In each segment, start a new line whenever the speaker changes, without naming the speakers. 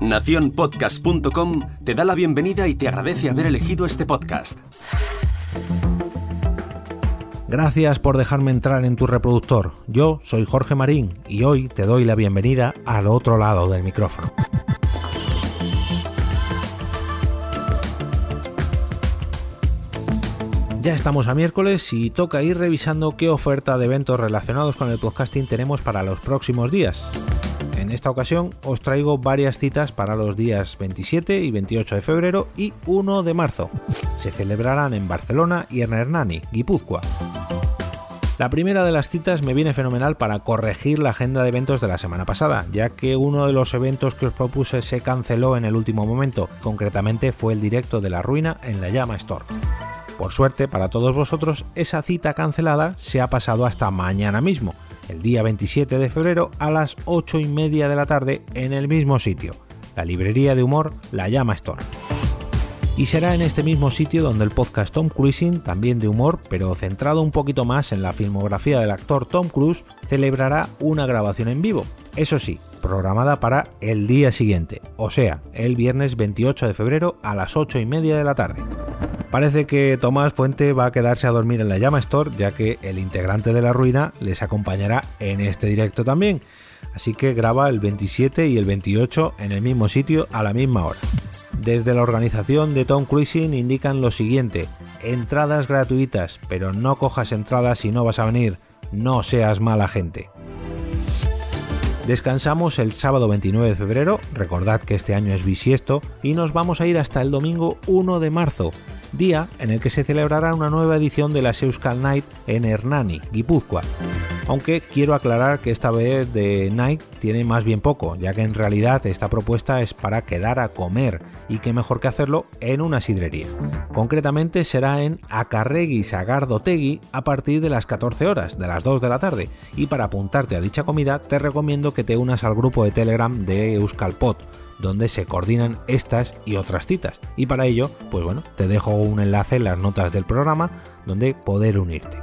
Naciónpodcast.com te da la bienvenida y te agradece haber elegido este podcast.
Gracias por dejarme entrar en tu reproductor. Yo soy Jorge Marín y hoy te doy la bienvenida al otro lado del micrófono. Ya estamos a miércoles y toca ir revisando qué oferta de eventos relacionados con el podcasting tenemos para los próximos días. En esta ocasión os traigo varias citas para los días 27 y 28 de febrero y 1 de marzo. Se celebrarán en Barcelona y en Hernani, Guipúzcoa. La primera de las citas me viene fenomenal para corregir la agenda de eventos de la semana pasada, ya que uno de los eventos que os propuse se canceló en el último momento, concretamente fue el directo de la ruina en la Llama Store. Por suerte para todos vosotros, esa cita cancelada se ha pasado hasta mañana mismo, el día 27 de febrero a las 8 y media de la tarde en el mismo sitio, la librería de humor La Llama Store. Y será en este mismo sitio donde el podcast Tom Cruising, también de humor, pero centrado un poquito más en la filmografía del actor Tom Cruise, celebrará una grabación en vivo. Eso sí, programada para el día siguiente, o sea, el viernes 28 de febrero a las 8 y media de la tarde. Parece que Tomás Fuente va a quedarse a dormir en la Llama Store, ya que el integrante de la ruina les acompañará en este directo también. Así que graba el 27 y el 28 en el mismo sitio a la misma hora. Desde la organización de Tom Cruising indican lo siguiente: entradas gratuitas, pero no cojas entradas si no vas a venir, no seas mala gente. Descansamos el sábado 29 de febrero, recordad que este año es bisiesto, y nos vamos a ir hasta el domingo 1 de marzo, día en el que se celebrará una nueva edición de la Euskal Night en Hernani, Guipúzcoa. Aunque quiero aclarar que esta vez de Night tiene más bien poco, ya que en realidad esta propuesta es para quedar a comer y qué mejor que hacerlo en una sidrería. Concretamente será en Acarregui Sagardotegui a partir de las 14 horas, de las 2 de la tarde, y para apuntarte a dicha comida te recomiendo que te unas al grupo de Telegram de Euskalpot donde se coordinan estas y otras citas. Y para ello, pues bueno, te dejo un enlace en las notas del programa donde poder unirte.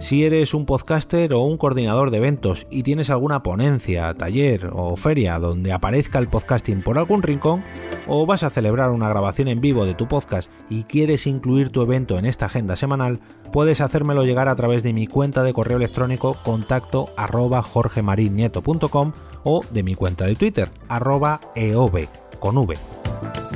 Si eres un podcaster o un coordinador de eventos y tienes alguna ponencia, taller o feria donde aparezca el podcasting por algún rincón, o vas a celebrar una grabación en vivo de tu podcast y quieres incluir tu evento en esta agenda semanal, puedes hacérmelo llegar a través de mi cuenta de correo electrónico contacto arroba o de mi cuenta de Twitter arroba eov con v.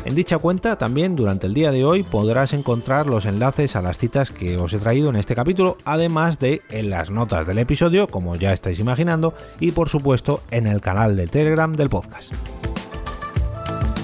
En dicha cuenta también durante el día de hoy podrás encontrar los enlaces a las citas que os he traído en este capítulo, además de en las notas del episodio, como ya estáis imaginando, y por supuesto en el canal de Telegram del podcast.